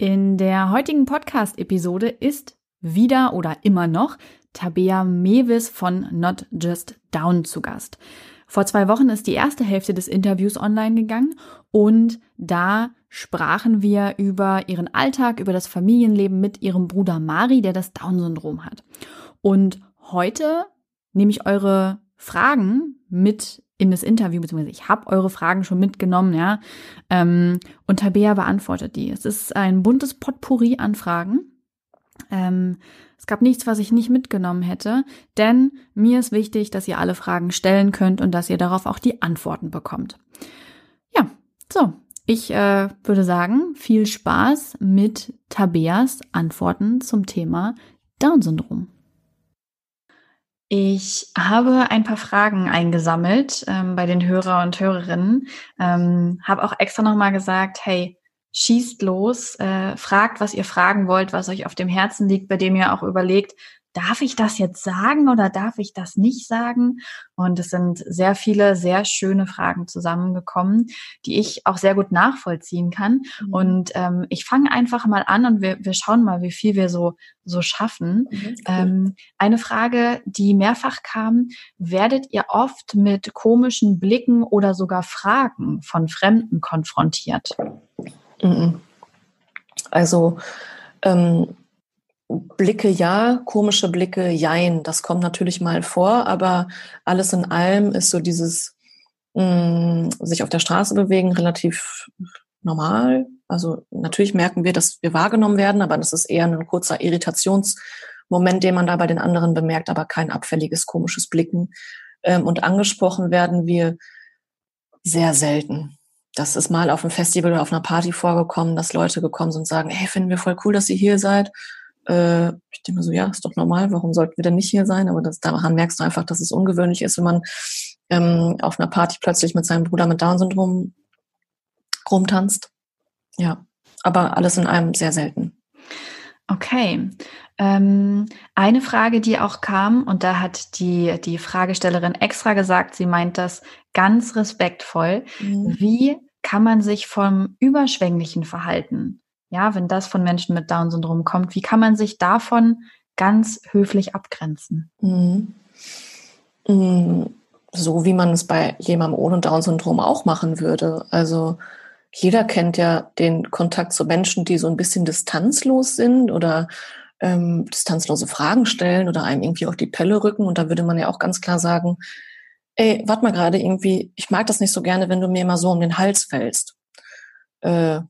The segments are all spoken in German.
In der heutigen Podcast-Episode ist wieder oder immer noch Tabea Mewis von Not Just Down zu Gast. Vor zwei Wochen ist die erste Hälfte des Interviews online gegangen und da sprachen wir über ihren Alltag, über das Familienleben mit ihrem Bruder Mari, der das Down-Syndrom hat. Und heute nehme ich eure Fragen mit in das Interview, beziehungsweise ich habe eure Fragen schon mitgenommen, ja. Ähm, und Tabea beantwortet die. Es ist ein buntes Potpourri an Fragen. Ähm, es gab nichts, was ich nicht mitgenommen hätte, denn mir ist wichtig, dass ihr alle Fragen stellen könnt und dass ihr darauf auch die Antworten bekommt. Ja, so. Ich äh, würde sagen, viel Spaß mit Tabeas Antworten zum Thema Down-Syndrom. Ich habe ein paar Fragen eingesammelt ähm, bei den Hörer und Hörerinnen. Ähm, habe auch extra nochmal gesagt, hey, schießt los, äh, fragt, was ihr fragen wollt, was euch auf dem Herzen liegt, bei dem ihr auch überlegt, darf ich das jetzt sagen oder darf ich das nicht sagen? Und es sind sehr viele, sehr schöne Fragen zusammengekommen, die ich auch sehr gut nachvollziehen kann. Mhm. Und ähm, ich fange einfach mal an und wir, wir schauen mal, wie viel wir so, so schaffen. Mhm, ähm, eine Frage, die mehrfach kam, werdet ihr oft mit komischen Blicken oder sogar Fragen von Fremden konfrontiert? Mhm. Also ähm, Blicke ja, komische Blicke jein. Das kommt natürlich mal vor, aber alles in allem ist so dieses mh, mm, sich auf der Straße bewegen relativ normal. Also natürlich merken wir, dass wir wahrgenommen werden, aber das ist eher ein kurzer Irritationsmoment, den man da bei den anderen bemerkt, aber kein abfälliges, komisches Blicken. Ähm, und angesprochen werden wir sehr selten. Das ist mal auf einem Festival oder auf einer Party vorgekommen, dass Leute gekommen sind und sagen, hey, finden wir voll cool, dass ihr hier seid. Äh, ich denke mir so, ja, ist doch normal, warum sollten wir denn nicht hier sein? Aber das, daran merkst du einfach, dass es ungewöhnlich ist, wenn man ähm, auf einer Party plötzlich mit seinem Bruder mit Down-Syndrom rumtanzt. Ja, aber alles in einem sehr selten. Okay. Ähm, eine Frage, die auch kam, und da hat die, die Fragestellerin extra gesagt, sie meint das ganz respektvoll. Mhm. Wie kann man sich vom überschwänglichen Verhalten ja, wenn das von Menschen mit Down-Syndrom kommt, wie kann man sich davon ganz höflich abgrenzen? Mhm. mhm. So wie man es bei jemandem ohne Down-Syndrom auch machen würde. Also jeder kennt ja den Kontakt zu Menschen, die so ein bisschen distanzlos sind oder ähm, distanzlose Fragen stellen oder einem irgendwie auf die Pelle rücken. Und da würde man ja auch ganz klar sagen, ey, warte mal gerade irgendwie, ich mag das nicht so gerne, wenn du mir immer so um den Hals fällst. Äh,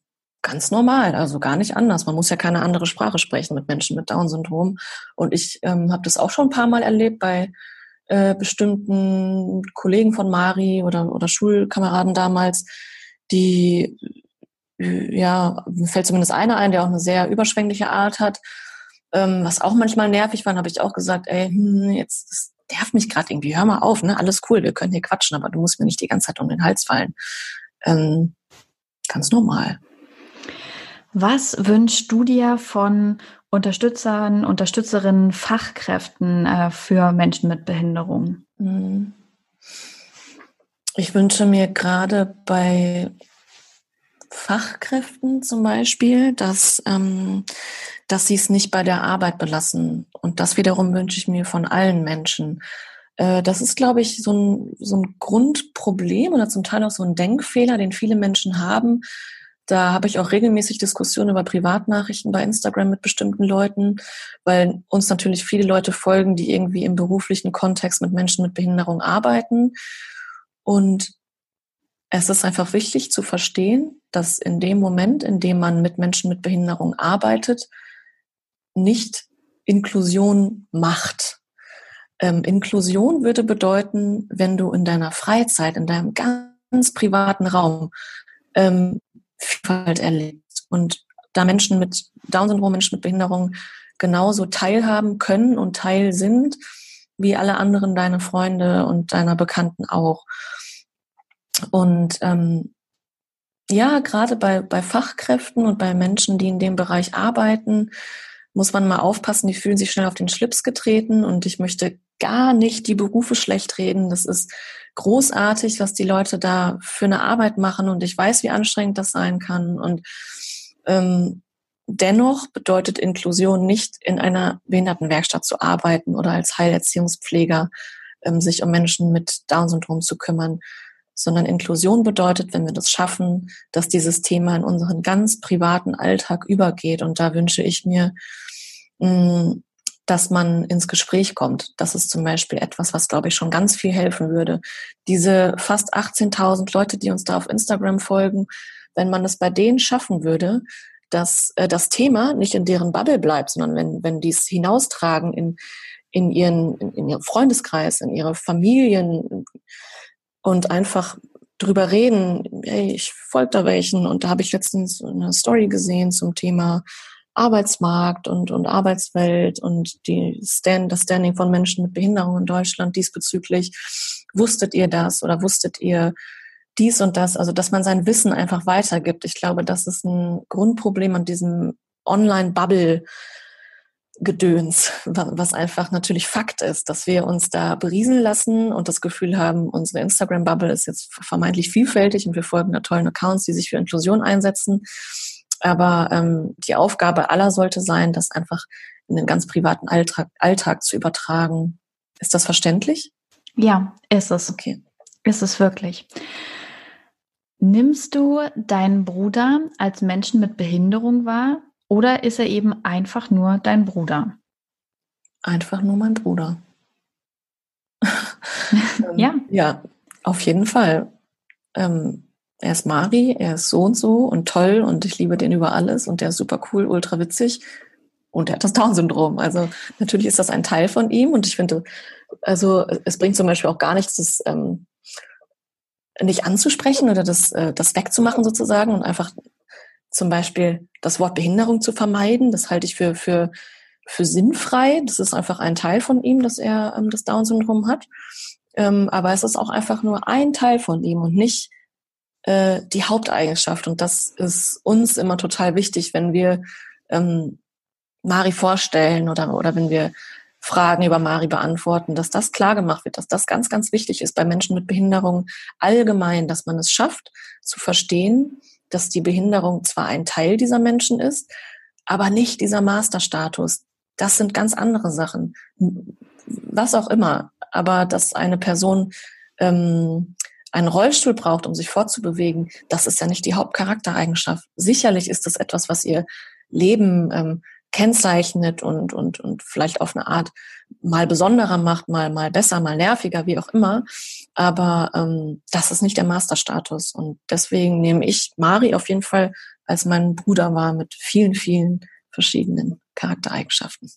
ganz normal, also gar nicht anders. Man muss ja keine andere Sprache sprechen mit Menschen mit Down-Syndrom. Und ich ähm, habe das auch schon ein paar Mal erlebt bei äh, bestimmten Kollegen von Mari oder, oder Schulkameraden damals, die, äh, ja, fällt zumindest einer ein, der auch eine sehr überschwängliche Art hat. Ähm, was auch manchmal nervig war, habe ich auch gesagt, ey, hm, jetzt das nervt mich gerade irgendwie, hör mal auf, ne? Alles cool, wir können hier quatschen, aber du musst mir nicht die ganze Zeit um den Hals fallen. Ähm, ganz normal. Was wünschst du dir von Unterstützern, Unterstützerinnen, Fachkräften äh, für Menschen mit Behinderung? Mhm. Ich wünsche mir gerade bei Fachkräften zum Beispiel, dass, ähm, dass sie es nicht bei der Arbeit belassen. Und das wiederum wünsche ich mir von allen Menschen. Äh, das ist, glaube ich, so ein, so ein Grundproblem oder zum Teil auch so ein Denkfehler, den viele Menschen haben, Da habe ich auch regelmäßig Diskussionen über Privatnachrichten bei Instagram mit bestimmten Leuten, weil uns natürlich viele Leute folgen, die irgendwie im beruflichen Kontext mit Menschen mit Behinderung arbeiten. Und es ist einfach wichtig zu verstehen, dass in dem Moment, in dem man mit Menschen mit Behinderung arbeitet, nicht Inklusion macht. Ähm, Inklusion würde bedeuten, wenn du in deiner Freizeit, in deinem ganz privaten Raum ähm, Vielfalt erlebst und da Menschen mit Down-Syndrom, Menschen mit Behinderung genauso teilhaben können und Teil sind, wie alle anderen deine Freunde und deiner Bekannten auch. Und ähm, ja, gerade bei, bei Fachkräften und bei Menschen, die in dem Bereich arbeiten, muss man mal aufpassen, die fühlen sich schnell auf den Schlips getreten und ich möchte gar nicht die Berufe schlecht reden. Das ist großartig, was die Leute da für eine Arbeit machen und ich weiß, wie anstrengend das sein kann. Und ähm, dennoch bedeutet Inklusion nicht in einer Behindertenwerkstatt zu arbeiten oder als Heilerziehungspfleger ähm, sich um Menschen mit Down-Syndrom zu kümmern, sondern Inklusion bedeutet, wenn wir das schaffen, dass dieses Thema in unseren ganz privaten Alltag übergeht. Und da wünsche ich mir, mm, dass man ins Gespräch kommt. Das ist zum Beispiel etwas, was, glaube ich, schon ganz viel helfen würde. Diese fast 18.000 Leute, die uns da auf Instagram folgen, wenn man es bei denen schaffen würde, dass äh, das Thema nicht in deren Bubble bleibt, sondern wenn, wenn die es hinaustragen in, in, ihren, in, in ihren Freundeskreis, in ihre Familien, und einfach drüber reden, hey, ich folge da welchen und da habe ich letztens eine Story gesehen zum Thema Arbeitsmarkt und, und Arbeitswelt und die Stand, das Standing von Menschen mit Behinderung in Deutschland diesbezüglich. Wusstet ihr das oder wusstet ihr dies und das? Also, dass man sein Wissen einfach weitergibt. Ich glaube, das ist ein Grundproblem an diesem Online-Bubble, Gedöns, was einfach natürlich Fakt ist, dass wir uns da berieseln lassen und das Gefühl haben, unsere Instagram-Bubble ist jetzt vermeintlich vielfältig und wir folgen da tollen Accounts, die sich für Inklusion einsetzen. Aber ähm, die Aufgabe aller sollte sein, das einfach in den ganz privaten Alltag, Alltag zu übertragen. Ist das verständlich? Ja, ist es. Okay. Ist es wirklich. Nimmst du deinen Bruder als Menschen mit Behinderung wahr? Oder ist er eben einfach nur dein Bruder? Einfach nur mein Bruder. ja. Ja, auf jeden Fall. Ähm, er ist Mari, er ist so und so und toll und ich liebe den über alles und der ist super cool, ultra witzig und er hat das Down-Syndrom. Also natürlich ist das ein Teil von ihm und ich finde, also es bringt zum Beispiel auch gar nichts, das ähm, nicht anzusprechen oder das, äh, das wegzumachen sozusagen und einfach zum Beispiel das Wort Behinderung zu vermeiden. Das halte ich für, für, für sinnfrei. Das ist einfach ein Teil von ihm, dass er ähm, das Down-Syndrom hat. Ähm, aber es ist auch einfach nur ein Teil von ihm und nicht äh, die Haupteigenschaft. Und das ist uns immer total wichtig, wenn wir ähm, Mari vorstellen oder, oder wenn wir Fragen über Mari beantworten, dass das klar gemacht wird, dass das ganz, ganz wichtig ist bei Menschen mit Behinderung allgemein, dass man es schafft zu verstehen, dass die Behinderung zwar ein Teil dieser Menschen ist, aber nicht dieser Masterstatus. Das sind ganz andere Sachen. Was auch immer. Aber dass eine Person ähm, einen Rollstuhl braucht, um sich fortzubewegen, das ist ja nicht die Hauptcharaktereigenschaft. Sicherlich ist das etwas, was ihr Leben ähm, kennzeichnet und, und, und vielleicht auf eine Art mal besonderer macht, mal, mal besser, mal nerviger, wie auch immer. Aber ähm, das ist nicht der Masterstatus. Und deswegen nehme ich Mari auf jeden Fall als meinen Bruder wahr mit vielen, vielen verschiedenen Charaktereigenschaften.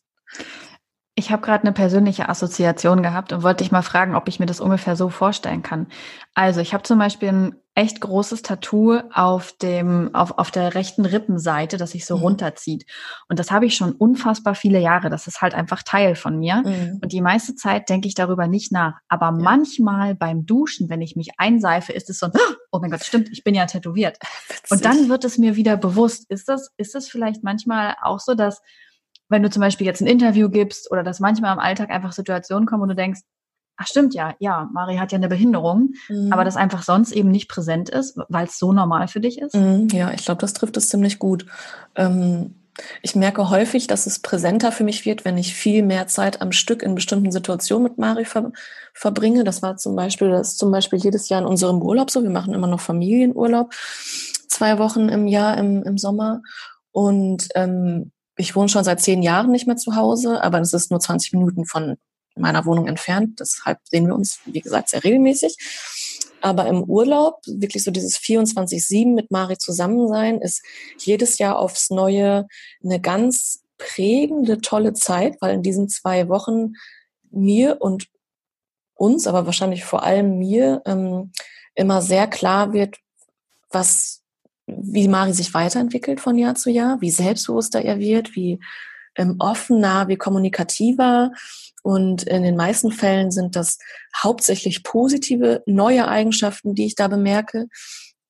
Ich habe gerade eine persönliche Assoziation gehabt und wollte dich mal fragen, ob ich mir das ungefähr so vorstellen kann. Also ich habe zum Beispiel ein echt großes Tattoo auf dem auf, auf der rechten Rippenseite, das sich so mhm. runterzieht. Und das habe ich schon unfassbar viele Jahre. Das ist halt einfach Teil von mir. Mhm. Und die meiste Zeit denke ich darüber nicht nach. Aber ja. manchmal beim Duschen, wenn ich mich einseife, ist es so, oh mein Gott, stimmt, ich bin ja tätowiert. Witzig. Und dann wird es mir wieder bewusst. Ist das ist das vielleicht manchmal auch so, dass wenn du zum Beispiel jetzt ein Interview gibst oder dass manchmal im Alltag einfach Situationen kommen, wo du denkst, ach stimmt ja, ja, Mari hat ja eine Behinderung, mhm. aber das einfach sonst eben nicht präsent ist, weil es so normal für dich ist? Mhm, ja, ich glaube, das trifft es ziemlich gut. Ähm, Ich merke häufig, dass es präsenter für mich wird, wenn ich viel mehr Zeit am Stück in bestimmten Situationen mit Mari ver verbringe. Das war zum Beispiel, das ist zum Beispiel jedes Jahr in unserem Urlaub so. Wir machen immer noch Familienurlaub, zwei Wochen im Jahr im, im Sommer. Und ähm, ich wohne schon seit zehn Jahren nicht mehr zu Hause, aber es ist nur 20 Minuten von meiner Wohnung entfernt. Deshalb sehen wir uns, wie gesagt, sehr regelmäßig. Aber im Urlaub, wirklich so dieses 24-7 mit Mari zusammen sein, ist jedes Jahr aufs Neue eine ganz prägende, tolle Zeit, weil in diesen zwei Wochen mir und uns, aber wahrscheinlich vor allem mir, ähm, immer sehr klar wird, was, wie Mari sich weiterentwickelt von Jahr zu Jahr, wie selbstbewusster er wird, wie ähm, offener, wie kommunikativer, und in den meisten Fällen sind das hauptsächlich positive, neue Eigenschaften, die ich da bemerke.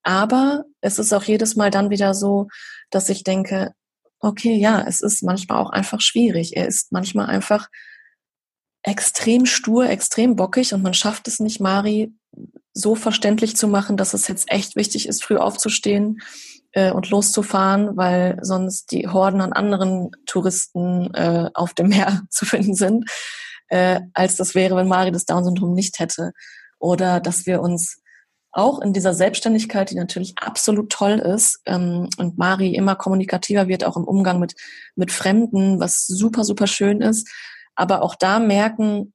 Aber es ist auch jedes Mal dann wieder so, dass ich denke, okay, ja, es ist manchmal auch einfach schwierig. Er ist manchmal einfach extrem stur, extrem bockig und man schafft es nicht, Mari so verständlich zu machen, dass es jetzt echt wichtig ist, früh aufzustehen äh, und loszufahren, weil sonst die Horden an anderen Touristen äh, auf dem Meer zu finden sind äh, als das wäre, wenn Mari das Down-Syndrom nicht hätte. Oder dass wir uns auch in dieser Selbstständigkeit, die natürlich absolut toll ist, ähm, und Mari immer kommunikativer wird, auch im Umgang mit, mit Fremden, was super, super schön ist. Aber auch da merken,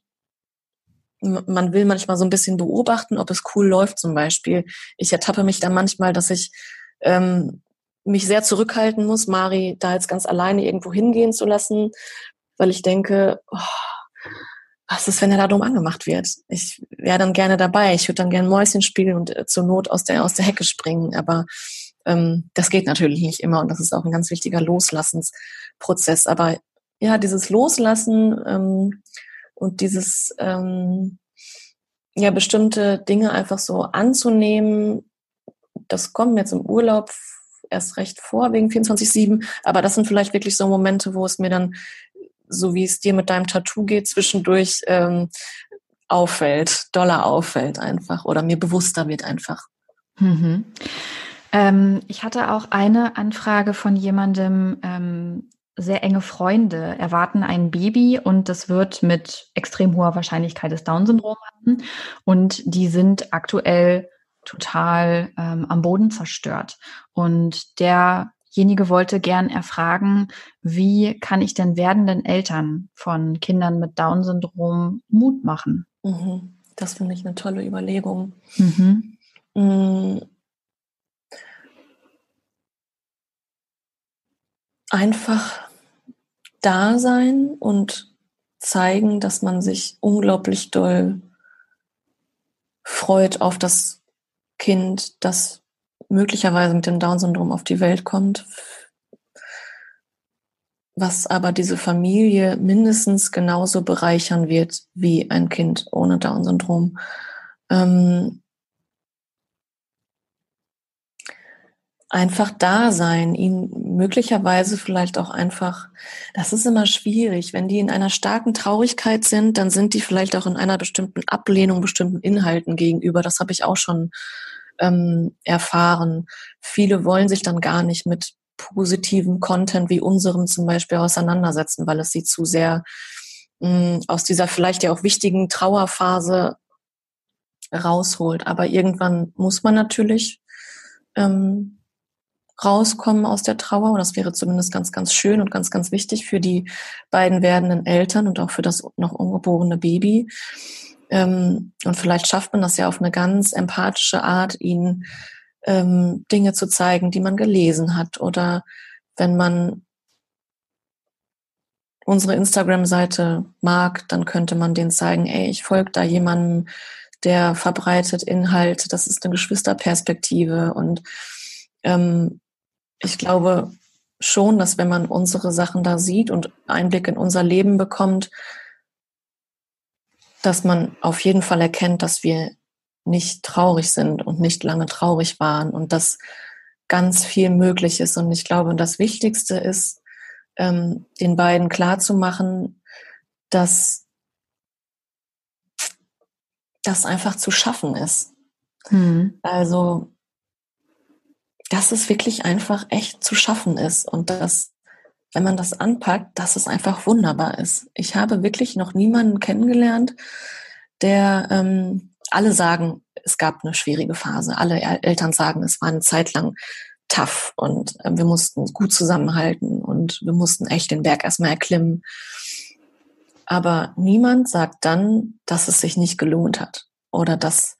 man will manchmal so ein bisschen beobachten, ob es cool läuft zum Beispiel. Ich ertappe mich da manchmal, dass ich ähm, mich sehr zurückhalten muss, Mari da jetzt ganz alleine irgendwo hingehen zu lassen, weil ich denke, oh, was ist, wenn er da dumm angemacht wird? Ich wäre dann gerne dabei. Ich würde dann gerne Mäuschen spielen und äh, zur Not aus der, aus der Hecke springen. Aber ähm, das geht natürlich nicht immer und das ist auch ein ganz wichtiger Loslassensprozess. Aber ja, dieses Loslassen ähm, und dieses ähm, ja bestimmte Dinge einfach so anzunehmen, das kommt mir jetzt im Urlaub erst recht vor wegen 24-7, aber das sind vielleicht wirklich so Momente, wo es mir dann so wie es dir mit deinem Tattoo geht, zwischendurch ähm, auffällt, doller auffällt einfach oder mir bewusster wird einfach. Mhm. Ähm, ich hatte auch eine Anfrage von jemandem, ähm, sehr enge Freunde erwarten ein Baby und das wird mit extrem hoher Wahrscheinlichkeit das Down-Syndrom haben. Und die sind aktuell total ähm, am Boden zerstört. Und der derjenige wollte gern erfragen, wie kann ich denn werdenden Eltern von Kindern mit Down-Syndrom Mut machen? Mhm. Das finde ich eine tolle Überlegung. Mhm. Mm. Einfach da sein und zeigen, dass man sich unglaublich doll freut auf das Kind, das möglicherweise mit dem Down-Syndrom auf die Welt kommt, was aber diese Familie mindestens genauso bereichern wird wie ein Kind ohne Down-Syndrom. Ähm, einfach da sein, ihn möglicherweise vielleicht auch einfach, das ist immer schwierig, wenn die in einer starken Traurigkeit sind, dann sind die vielleicht auch in einer bestimmten Ablehnung bestimmten Inhalten gegenüber. Das habe ich auch schon ähm, erfahren. Viele wollen sich dann gar nicht mit positivem Content wie unserem zum Beispiel auseinandersetzen, weil es sie zu sehr mh, aus dieser vielleicht ja auch wichtigen Trauerphase rausholt. Aber irgendwann muss man natürlich ähm, rauskommen aus der Trauer. Und das wäre zumindest ganz, ganz schön und ganz, ganz wichtig für die beiden werdenden Eltern und auch für das noch ungeborene Baby. Ähm, und vielleicht schafft man das ja auf eine ganz empathische Art, ihnen ähm, Dinge zu zeigen, die man gelesen hat. Oder wenn man unsere Instagram-Seite mag, dann könnte man denen zeigen, ey, ich folge da jemandem, der verbreitet Inhalt, das ist eine Geschwisterperspektive. Und ähm, ich glaube schon, dass wenn man unsere Sachen da sieht und Einblick in unser Leben bekommt, dass man auf jeden Fall erkennt, dass wir nicht traurig sind und nicht lange traurig waren und dass ganz viel möglich ist. Und ich glaube, das Wichtigste ist, ähm, den beiden klarzumachen, dass das einfach zu schaffen ist. Mhm. Also, dass es wirklich einfach echt zu schaffen ist und dass wenn man das anpackt, dass es einfach wunderbar ist. Ich habe wirklich noch niemanden kennengelernt, der ähm, alle sagen, es gab eine schwierige Phase. Alle Eltern sagen, es war eine Zeit lang tough und äh, wir mussten gut zusammenhalten und wir mussten echt den Berg erstmal erklimmen. Aber niemand sagt dann, dass es sich nicht gelohnt hat oder dass,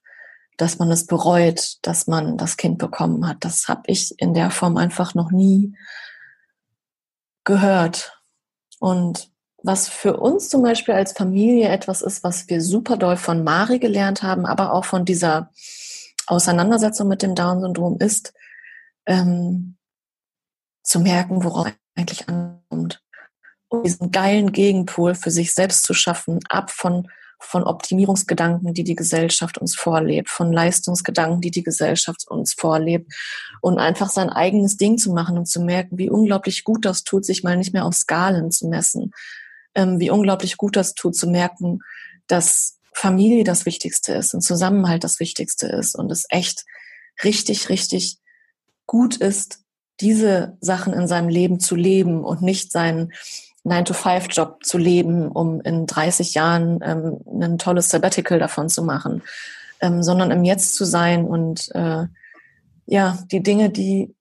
dass man es bereut, dass man das Kind bekommen hat. Das habe ich in der Form einfach noch nie gehört. Und was für uns zum Beispiel als Familie etwas ist, was wir super doll von Mari gelernt haben, aber auch von dieser Auseinandersetzung mit dem Down-Syndrom ist, ähm, zu merken, worauf eigentlich ankommt. Und diesen geilen Gegenpol für sich selbst zu schaffen, ab von, von Optimierungsgedanken, die die Gesellschaft uns vorlebt, von Leistungsgedanken, die die Gesellschaft uns vorlebt. Und einfach sein eigenes Ding zu machen und zu merken, wie unglaublich gut das tut, sich mal nicht mehr auf Skalen zu messen, ähm, wie unglaublich gut das tut, zu merken, dass Familie das Wichtigste ist und Zusammenhalt das Wichtigste ist und es echt richtig, richtig gut ist, diese Sachen in seinem Leben zu leben und nicht seinen 9-to-5-Job zu leben, um in 30 Jahren ähm, ein tolles Sabbatical davon zu machen, ähm, sondern im Jetzt zu sein und äh, ja, die Dinge, die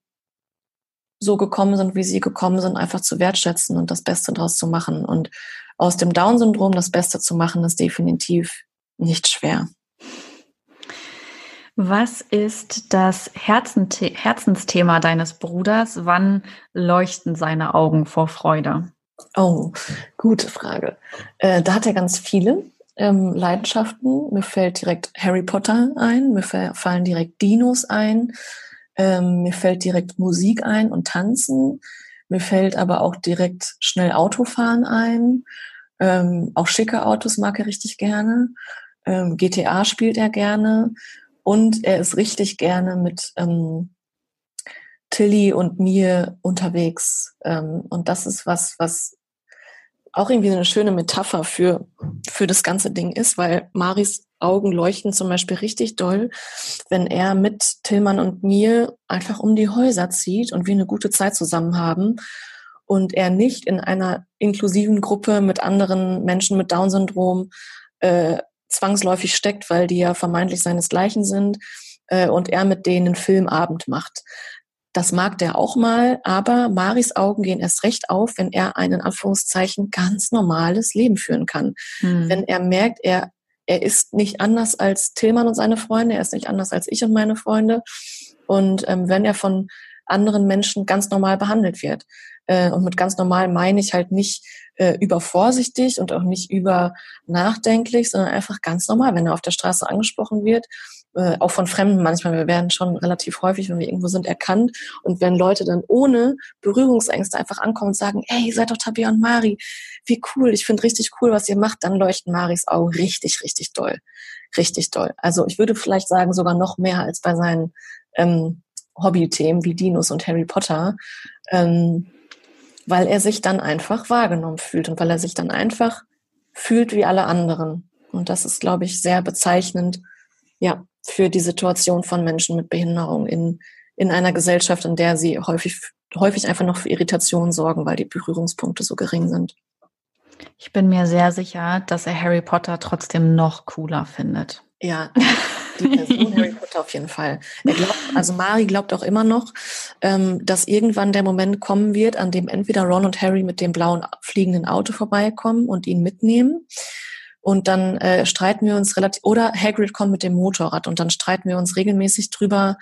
so gekommen sind, wie sie gekommen sind, einfach zu wertschätzen und das Beste draus zu machen. Und aus dem Down-Syndrom das Beste zu machen, ist definitiv nicht schwer. Was ist das Herzensthema deines Bruders? Wann leuchten seine Augen vor Freude? Oh, gute Frage. Äh, da hat er ganz viele ähm, Leidenschaften. Mir fällt direkt Harry Potter ein, mir fallen direkt Dinos ein, ähm, mir fällt direkt Musik ein und Tanzen. Mir fällt aber auch direkt schnell Autofahren ein. Ähm, auch schicke Autos mag er richtig gerne. Ähm, GTA spielt er gerne. Und er ist richtig gerne mit ähm, Tilly und mir unterwegs. Ähm, und das ist was, was auch irgendwie eine schöne Metapher für, für das ganze Ding ist, weil Maris Augen leuchten zum Beispiel richtig doll, wenn er mit Tillmann und mir einfach um die Häuser zieht und wir eine gute Zeit zusammen haben und er nicht in einer inklusiven Gruppe mit anderen Menschen mit Down-Syndrom äh, zwangsläufig steckt, weil die ja vermeintlich seinesgleichen sind äh, und er mit denen einen Filmabend macht. Das mag der auch mal, aber Maris Augen gehen erst recht auf, wenn er ein in Anführungszeichen ganz normales Leben führen kann. Hm. Wenn er merkt, er, er ist nicht anders als Tillmann und seine Freunde, er ist nicht anders als ich und meine Freunde. Und ähm, wenn er von anderen Menschen ganz normal behandelt wird. Äh, und mit ganz normal meine ich halt nicht äh, übervorsichtig und auch nicht über nachdenklich, sondern einfach ganz normal, wenn er auf der Straße angesprochen wird, äh, auch von Fremden manchmal. Wir werden schon relativ häufig, wenn wir irgendwo sind, erkannt. Und wenn Leute dann ohne Berührungsängste einfach ankommen und sagen, hey, ihr seid doch Tabia und Mari, wie cool, ich finde richtig cool, was ihr macht, dann leuchten Maris Augen richtig, richtig doll. Richtig doll. Also ich würde vielleicht sagen, sogar noch mehr als bei seinen ähm, Hobbythemen wie Dinos und Harry Potter. Ähm, weil er sich dann einfach wahrgenommen fühlt und weil er sich dann einfach fühlt wie alle anderen. Und das ist, glaube ich, sehr bezeichnend, ja, für die Situation von Menschen mit Behinderung in, in einer Gesellschaft, in der sie häufig, häufig einfach noch für Irritationen sorgen, weil die Berührungspunkte so gering sind. Ich bin mir sehr sicher, dass er Harry Potter trotzdem noch cooler findet. Ja, die Person Harry Potter auf jeden Fall. Glaubt, also Mari glaubt auch immer noch, ähm, dass irgendwann der Moment kommen wird, an dem entweder Ron und Harry mit dem blauen fliegenden Auto vorbeikommen und ihn mitnehmen. Und dann äh, streiten wir uns relativ, oder Hagrid kommt mit dem Motorrad und dann streiten wir uns regelmäßig drüber,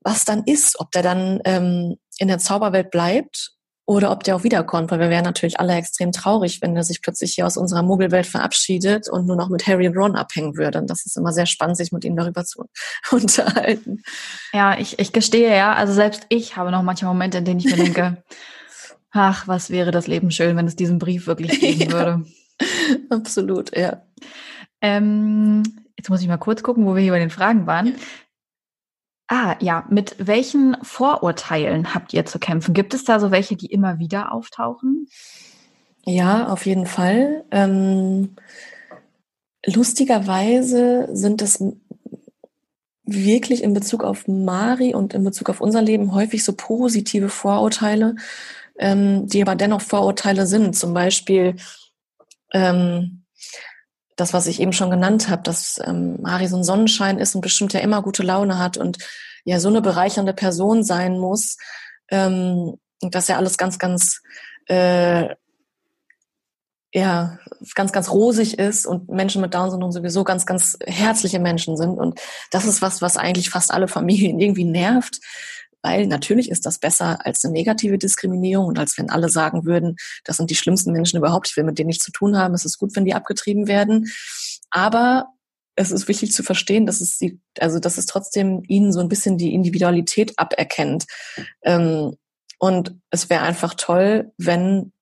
was dann ist, ob der dann ähm, in der Zauberwelt bleibt oder ob der auch wiederkommt, weil wir wären natürlich alle extrem traurig, wenn er sich plötzlich hier aus unserer Muggelwelt verabschiedet und nur noch mit Harry und Ron abhängen würde. Und das ist immer sehr spannend, sich mit ihm darüber zu unterhalten. Ja, ich, ich gestehe ja, also selbst ich habe noch manche Momente, in denen ich mir denke, ach, was wäre das Leben schön, wenn es diesen Brief wirklich geben ja, würde. Absolut, ja. Ähm, jetzt muss ich mal kurz gucken, wo wir hier bei den Fragen waren. Ah, ja. Mit welchen Vorurteilen habt ihr zu kämpfen? Gibt es da so welche, die immer wieder auftauchen? Ja, auf jeden Fall. Ähm, lustigerweise sind es wirklich in Bezug auf Mari und in Bezug auf unser Leben häufig so positive Vorurteile, ähm, die aber dennoch Vorurteile sind. Zum Beispiel ähm, das, was ich eben schon genannt habe, dass ähm, Mari so ein Sonnenschein ist und bestimmt ja immer gute Laune hat und ja so eine bereichernde Person sein muss, ähm, dass ja alles ganz, ganz äh, ja, ganz, ganz rosig ist und Menschen mit Down-Syndrom sowieso ganz, ganz herzliche Menschen sind. Und das ist was, was eigentlich fast alle Familien irgendwie nervt, weil natürlich ist das besser als eine negative Diskriminierung und als wenn alle sagen würden, das sind die schlimmsten Menschen überhaupt, ich will mit denen nichts zu tun haben, es ist gut, wenn die abgetrieben werden. Aber es ist wichtig zu verstehen, dass es sie, also dass es trotzdem ihnen so ein bisschen die Individualität aberkennt. Ähm, und es wäre einfach toll, wenn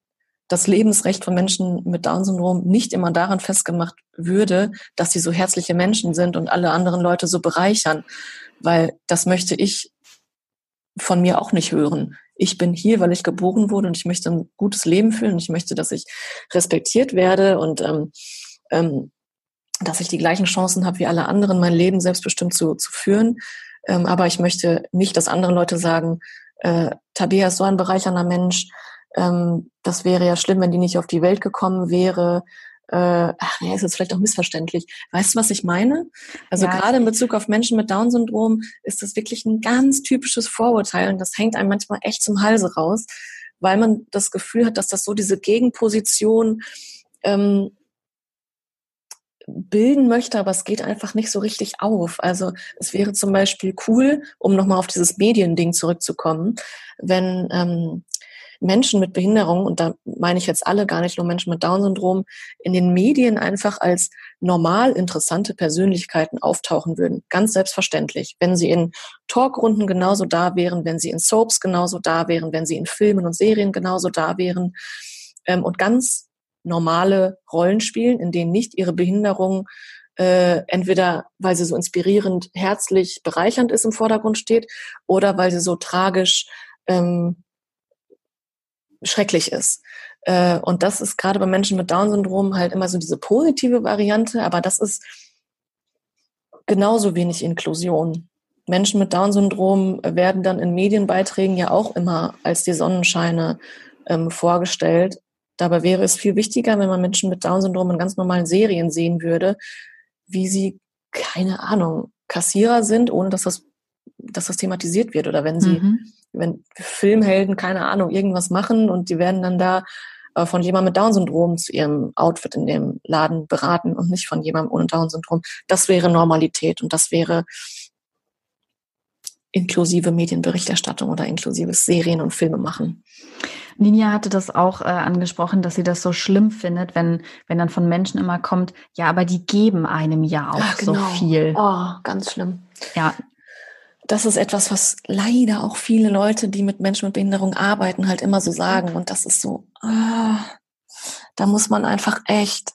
das Lebensrecht von Menschen mit Down-Syndrom nicht immer daran festgemacht würde, dass sie so herzliche Menschen sind und alle anderen Leute so bereichern, weil das möchte ich von mir auch nicht hören. Ich bin hier, weil ich geboren wurde und ich möchte ein gutes Leben führen und ich möchte, dass ich respektiert werde und ähm, ähm, dass ich die gleichen Chancen habe wie alle anderen, mein Leben selbstbestimmt zu, zu führen. Ähm, aber ich möchte nicht, dass andere Leute sagen, äh, Tabea ist so ein bereichernder Mensch, ähm, das wäre ja schlimm, wenn die nicht auf die Welt gekommen wäre. Äh, ach nee, ist jetzt vielleicht auch missverständlich. Weißt du, was ich meine? Also ja, gerade in Bezug auf Menschen mit Down-Syndrom ist das wirklich ein ganz typisches Vorurteil und das hängt einem manchmal echt zum Halse raus, weil man das Gefühl hat, dass das so diese Gegenposition ähm, bilden möchte, aber es geht einfach nicht so richtig auf. Also es wäre zum Beispiel cool, um nochmal auf dieses Mediending zurückzukommen, wenn ähm, Menschen mit Behinderung, und da meine ich jetzt alle, gar nicht nur Menschen mit Down-Syndrom, in den Medien einfach als normal interessante Persönlichkeiten auftauchen würden. Ganz selbstverständlich. Wenn sie in Talkrunden genauso da wären, wenn sie in Soaps genauso da wären, wenn sie in Filmen und Serien genauso da wären ähm, und ganz normale Rollen spielen, in denen nicht ihre Behinderung äh, entweder weil sie so inspirierend, herzlich, bereichernd ist im Vordergrund steht oder weil sie so tragisch ähm, schrecklich ist. Äh, und das ist gerade bei Menschen mit Down-Syndrom halt immer so diese positive Variante, aber das ist genauso wenig Inklusion. Menschen mit Down-Syndrom werden dann in Medienbeiträgen ja auch immer als die Sonnenscheine ähm, vorgestellt. Dabei wäre es viel wichtiger, wenn man Menschen mit Down-Syndrom in ganz normalen Serien sehen würde, wie sie, keine Ahnung, Kassierer sind, ohne dass das, dass das thematisiert wird. Oder wenn sie mhm wenn Filmhelden, keine Ahnung, irgendwas machen und die werden dann da äh, von jemandem mit Down-Syndrom zu ihrem Outfit in dem Laden beraten und nicht von jemandem ohne Down-Syndrom. Das wäre Normalität und das wäre inklusive Medienberichterstattung oder inklusives Serien und Filme machen. Ninja hatte das auch äh, angesprochen, dass sie das so schlimm findet, wenn, wenn dann von Menschen immer kommt, ja, aber die geben einem ja auch Ach, genau. so viel. Oh, ganz schlimm. Ja, das ist etwas, was leider auch viele Leute, die mit Menschen mit Behinderung arbeiten, halt immer so sagen. Und das ist so, ah, da muss man einfach echt,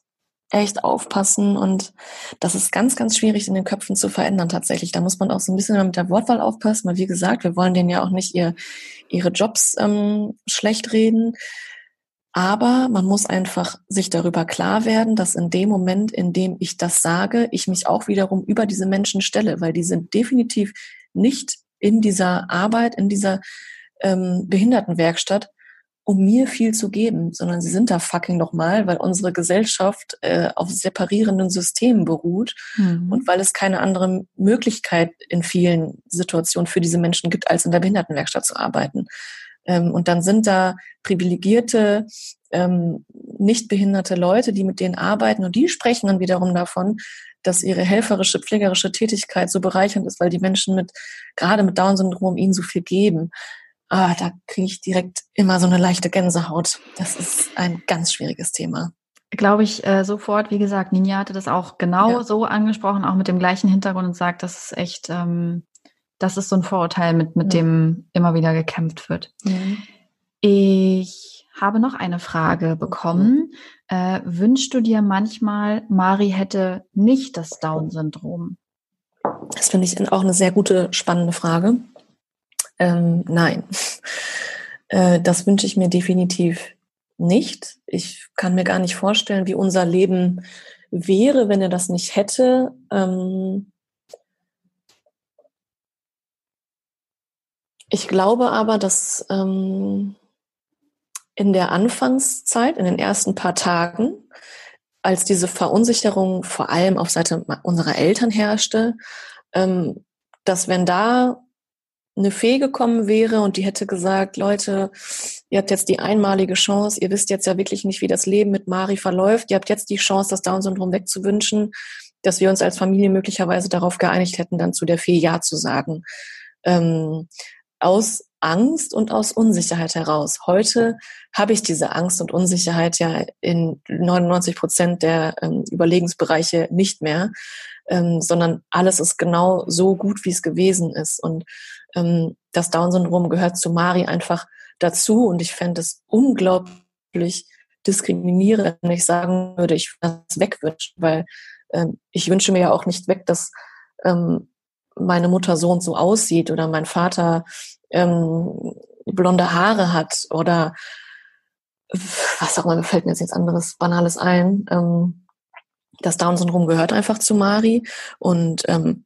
echt aufpassen. Und das ist ganz, ganz schwierig in den Köpfen zu verändern tatsächlich. Da muss man auch so ein bisschen mit der Wortwahl aufpassen, weil wie gesagt, wir wollen denen ja auch nicht ihr, ihre Jobs ähm, schlecht reden. Aber man muss einfach sich darüber klar werden, dass in dem Moment, in dem ich das sage, ich mich auch wiederum über diese Menschen stelle, weil die sind definitiv nicht in dieser Arbeit, in dieser ähm, Behindertenwerkstatt, um mir viel zu geben, sondern sie sind da fucking nochmal, weil unsere Gesellschaft äh, auf separierenden Systemen beruht mhm. und weil es keine andere Möglichkeit in vielen Situationen für diese Menschen gibt, als in der Behindertenwerkstatt zu arbeiten. Ähm, und dann sind da privilegierte, ähm, nicht behinderte Leute, die mit denen arbeiten und die sprechen dann wiederum davon, dass ihre helferische, pflegerische Tätigkeit so bereichernd ist, weil die Menschen mit, gerade mit Down-Syndrom ihnen so viel geben. Ah, da kriege ich direkt immer so eine leichte Gänsehaut. Das ist ein ganz schwieriges Thema. Glaube ich äh, sofort. Wie gesagt, Ninja hatte das auch genau ja. so angesprochen, auch mit dem gleichen Hintergrund und sagt, das ist echt, ähm, das ist so ein Vorurteil, mit, mit ja. dem immer wieder gekämpft wird. Mhm. Ich habe noch eine Frage bekommen. Äh, wünschst du dir manchmal, Mari hätte nicht das Down-Syndrom? Das finde ich auch eine sehr gute, spannende Frage. Ähm, nein, äh, das wünsche ich mir definitiv nicht. Ich kann mir gar nicht vorstellen, wie unser Leben wäre, wenn er das nicht hätte. Ähm, ich glaube aber, dass ähm, in der Anfangszeit, in den ersten paar Tagen, als diese Verunsicherung vor allem auf Seite unserer Eltern herrschte, ähm, dass wenn da eine Fee gekommen wäre und die hätte gesagt, Leute, ihr habt jetzt die einmalige Chance, ihr wisst jetzt ja wirklich nicht, wie das Leben mit Mari verläuft, ihr habt jetzt die Chance, das Down-Syndrom wegzuwünschen, dass wir uns als Familie möglicherweise darauf geeinigt hätten, dann zu der Fee Ja zu sagen. Ähm, aus Angst und aus Unsicherheit heraus. Heute habe ich diese Angst und Unsicherheit ja in 99 Prozent der ähm, Überlegensbereiche nicht mehr, ähm, sondern alles ist genau so gut, wie es gewesen ist. Und ähm, das Down-Syndrom gehört zu Mari einfach dazu. Und ich fände es unglaublich diskriminierend, wenn ich sagen würde, ich würde das wegwünschen, weil ähm, ich wünsche mir ja auch nicht weg, dass ähm, meine Mutter so und so aussieht oder mein Vater ähm, blonde Haare hat oder was auch immer, mir fällt mir jetzt nichts anderes Banales ein. Ähm, das Down-Syndrom gehört einfach zu Mari und ähm,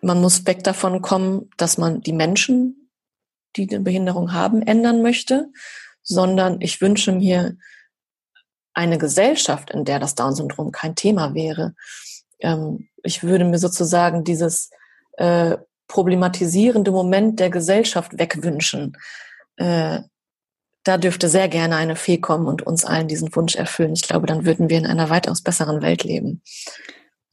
man muss weg davon kommen, dass man die Menschen, die eine Behinderung haben, ändern möchte, sondern ich wünsche mir eine Gesellschaft, in der das Down-Syndrom kein Thema wäre. Ähm, ich würde mir sozusagen dieses äh, problematisierende Moment der Gesellschaft wegwünschen. Äh, da dürfte sehr gerne eine Fee kommen und uns allen diesen Wunsch erfüllen. Ich glaube, dann würden wir in einer weitaus besseren Welt leben.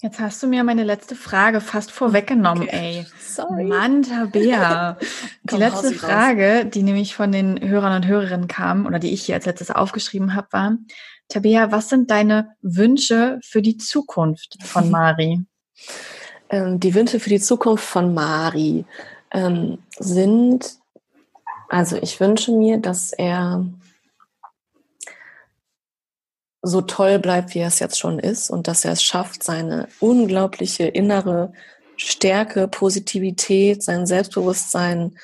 Jetzt hast du mir meine letzte Frage fast vorweggenommen, okay. ey. Sorry. Mann, Tabea. die letzte Frage, die nämlich von den Hörern und Hörerinnen kam oder die ich hier als letztes aufgeschrieben habe, war, Tabea, was sind deine Wünsche für die Zukunft von Mari? Ähm, die Wünsche für die Zukunft von Mari ähm, sind, also ich wünsche mir, dass er so toll bleibt, wie er es jetzt schon ist und dass er es schafft, seine unglaubliche innere Stärke, Positivität, sein Selbstbewusstsein,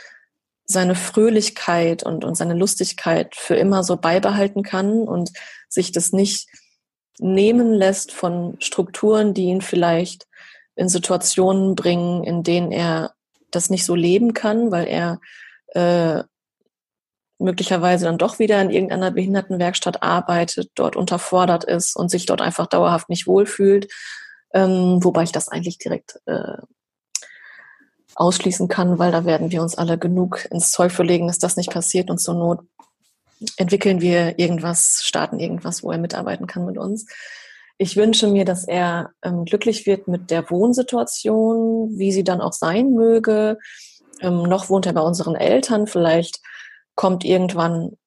seine Fröhlichkeit und, und seine Lustigkeit für immer so beibehalten kann und sich das nicht nehmen lässt von Strukturen, die ihn vielleicht in Situationen bringen, in denen er das nicht so leben kann, weil er äh, möglicherweise dann doch wieder in irgendeiner Behindertenwerkstatt arbeitet, dort unterfordert ist und sich dort einfach dauerhaft nicht wohlfühlt. Ähm, wobei ich das eigentlich direkt äh, ausschließen kann, weil da werden wir uns alle genug ins Zeug verlegen, dass das nicht passiert und zur Not entwickeln wir irgendwas, starten irgendwas, wo er mitarbeiten kann mit uns. Ich wünsche mir, dass er ähm, glücklich wird mit der Wohnsituation, wie sie dann auch sein möge. Ähm, noch wohnt er bei unseren Eltern. Vielleicht kommt irgendwann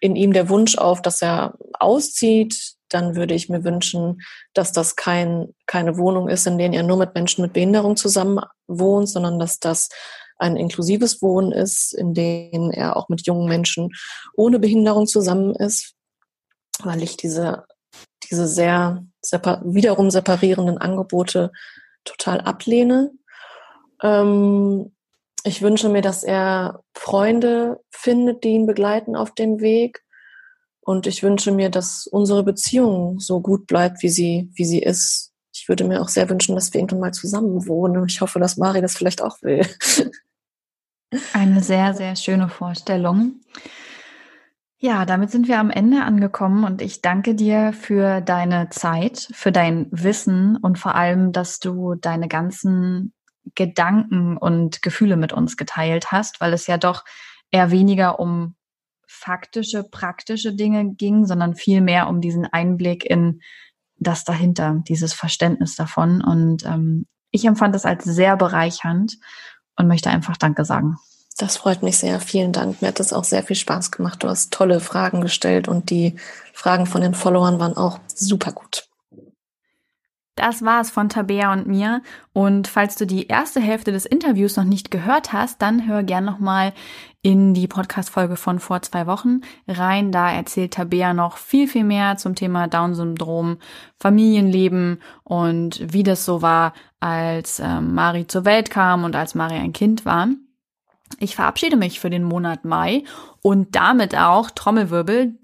in ihm der Wunsch auf, dass er auszieht. Dann würde ich mir wünschen, dass das kein, keine Wohnung ist, in der er nur mit Menschen mit Behinderung zusammen wohnt, sondern dass das ein inklusives Wohnen ist, in dem er auch mit jungen Menschen ohne Behinderung zusammen ist, weil ich diese diese sehr separ wiederum separierenden Angebote total ablehne. Ähm, ich wünsche mir, dass er Freunde findet, die ihn begleiten auf dem Weg. Und ich wünsche mir, dass unsere Beziehung so gut bleibt, wie sie, wie sie ist. Ich würde mir auch sehr wünschen, dass wir irgendwann mal zusammen wohnen. Ich hoffe, dass Mari das vielleicht auch will. Eine sehr, sehr schöne Vorstellung. Ja, damit sind wir am Ende angekommen und ich danke dir für deine Zeit, für dein Wissen und vor allem, dass du deine ganzen Gedanken und Gefühle mit uns geteilt hast, weil es ja doch eher weniger um faktische, praktische Dinge ging, sondern viel mehr um diesen Einblick in das dahinter, dieses Verständnis davon. Und ähm, ich empfand das als sehr bereichernd und möchte einfach Danke sagen. Das freut mich sehr. Vielen Dank. Mir hat das auch sehr viel Spaß gemacht. Du hast tolle Fragen gestellt und die Fragen von den Followern waren auch super gut. Das war es von Tabea und mir. Und falls du die erste Hälfte des Interviews noch nicht gehört hast, dann hör gern nochmal in die Podcast-Folge von vor zwei Wochen rein. Da erzählt Tabea noch viel, viel mehr zum Thema Down-Syndrom, Familienleben und wie das so war, als äh, Mari zur Welt kam und als Mari ein Kind war. Ich verabschiede mich für den Monat Mai und damit auch Trommelwirbel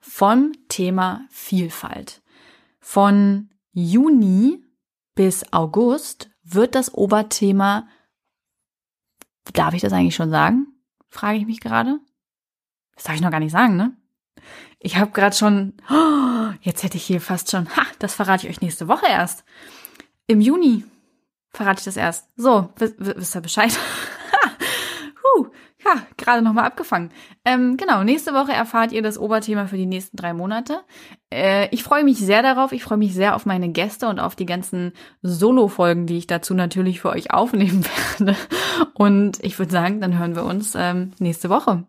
vom Thema Vielfalt. Von Juni bis August wird das Oberthema, darf ich das eigentlich schon sagen? Frage ich mich gerade. Das darf ich noch gar nicht sagen, ne? Ich habe gerade schon, oh, jetzt hätte ich hier fast schon, ha, das verrate ich euch nächste Woche erst. Im Juni verrate ich das erst. So, wisst ihr Bescheid? huh, ja, gerade nochmal abgefangen. Ähm, genau, nächste Woche erfahrt ihr das Oberthema für die nächsten drei Monate. Äh, ich freue mich sehr darauf. Ich freue mich sehr auf meine Gäste und auf die ganzen Solo-Folgen, die ich dazu natürlich für euch aufnehmen werde. Und ich würde sagen, dann hören wir uns ähm, nächste Woche.